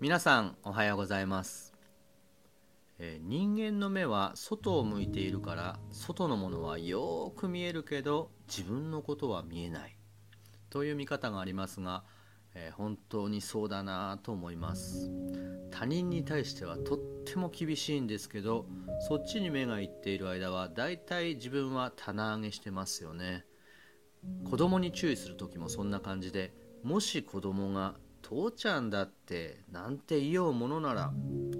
皆さんおはようございます、えー、人間の目は外を向いているから外のものはよく見えるけど自分のことは見えない。という見方がありますが、えー、本当にそうだなと思います。他人に対してはとっても厳しいんですけどそっちに目がいっている間はだいたい自分は棚上げしてますよね。子供に注意する時もそんな感じでもし子供が父ちゃんだってなんて言おうものなら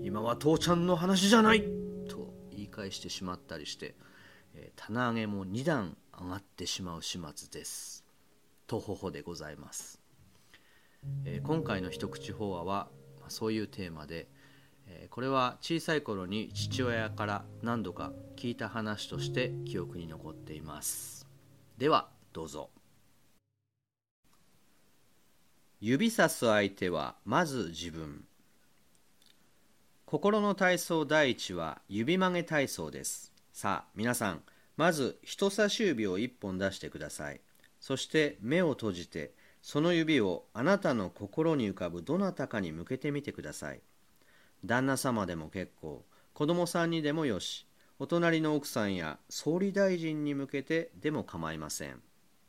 今は父ちゃんの話じゃないと言い返してしまったりして、えー、棚上げも2段上がってしまう始末です。とほほでございます、えー、今回の一口法話は、まあ、そういうテーマで、えー、これは小さい頃に父親から何度か聞いた話として記憶に残っています。ではどうぞ。指さす相手はまず自分。心の体操第一は指曲げ体操です。さあ皆さんまず人差し指を1本出してください。そして目を閉じてその指をあなたの心に浮かぶどなたかに向けてみてください。旦那様でも結構子供さんにでもよしお隣の奥さんや総理大臣に向けてでも構いません。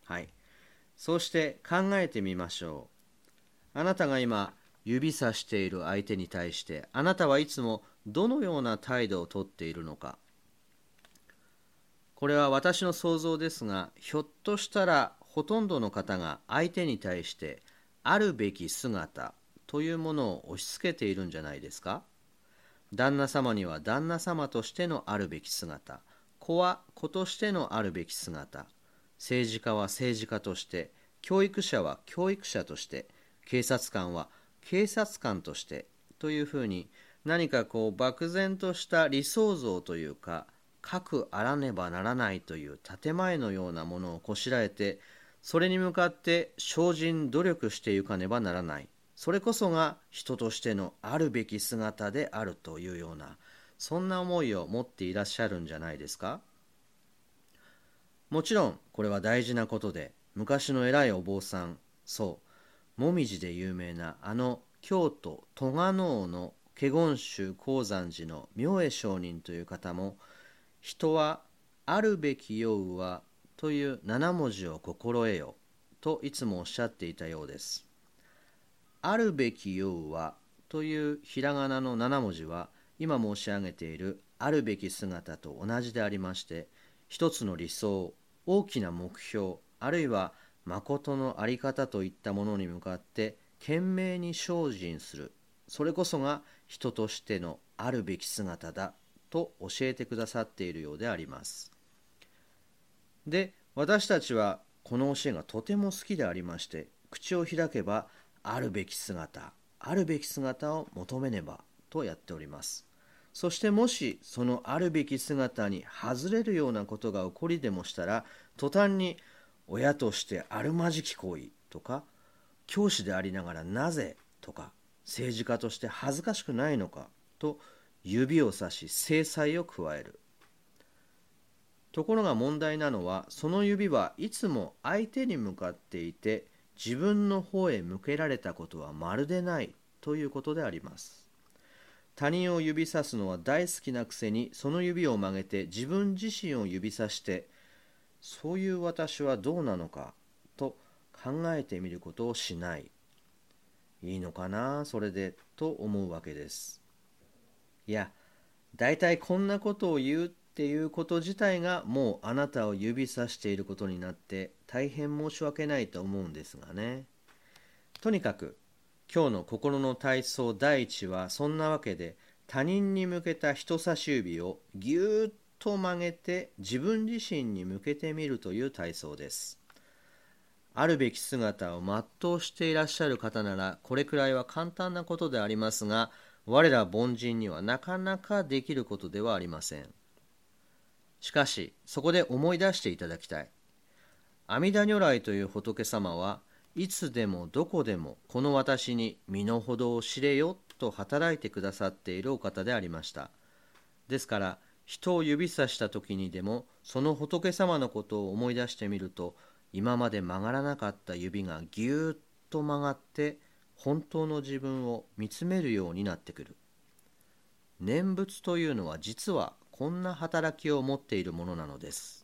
はい。そうして考えてみましょう。あなたが今指さしている相手に対してあなたはいつもどのような態度をとっているのか。これは私の想像ですがひょっとしたらほとんどの方が相手に対してあるべき姿というものを押し付けているんじゃないですか。旦那様には旦那様としてのあるべき姿。子は子としてのあるべき姿。政治家は政治家として。教育者は教育者として。警察官は警察官としてというふうに何かこう漠然とした理想像というかかくあらねばならないという建前のようなものをこしらえてそれに向かって精進努力していかねばならない。それこそが人としてのあるべき姿であるというようなそんな思いを持っていらっしゃるんじゃないですか？もちろんこれは大事なことで昔の偉いお坊さんそうもみじで有名なあの京都栂能の華厳宗高山寺の明恵上人という方も人はあるべきようはという七文字を心得よといつもおっしゃっていたようです。あるべきようはというひらがなの七文字は今申し上げているあるべき姿と同じでありまして一つの理想大きな目標あるいは誠の在り方といったものに向かって懸命に精進する。それこそが人としてのあるべき姿だと教えてくださっているようであります。で私たちはこの教えがとても好きでありまして口を開けばあるべき姿あるべき姿を求めねばとやっております。そしてもしそのあるべき姿に外れるようなことが起こりでもしたら途端に親としてあるまじき行為とか教師でありながらなぜとか政治家として恥ずかしくないのかと指をさし制裁を加える。ところが問題なのはその指はいつも相手に向かっていて自分の方へ向けられたことはまるでないということであります。他人を指さすのは大好きなくせにその指を曲げて自分自身を指さしてそういう私はどうなのかと考えてみることをしない。いいのかな？それでと思うわけです。いや大体こんなことを言うっていうこと自体がもうあなたを指さしていることになって大変申し訳ないと思うんですがね。とにかく今日の心の体操第一はそんなわけで他人に向けた人差し指をぎゅーっと曲げて自分自身に向けてみるという体操です。あるべき姿を全うしていらっしゃる方ならこれくらいは簡単なことでありますが我ら凡人にはなかなかできることではありませんしかしそこで思い出していただきたい阿弥陀如来という仏様はいつでもどこでもこの私に身の程を知れよと働いてくださっているお方でありましたですから人を指さした時にでもその仏様のことを思い出してみると今まで曲がらなかった指がぎゅーっと曲がって本当の自分を見つめるようになってくる。念仏というのは実はこんな働きを持っているものなのです。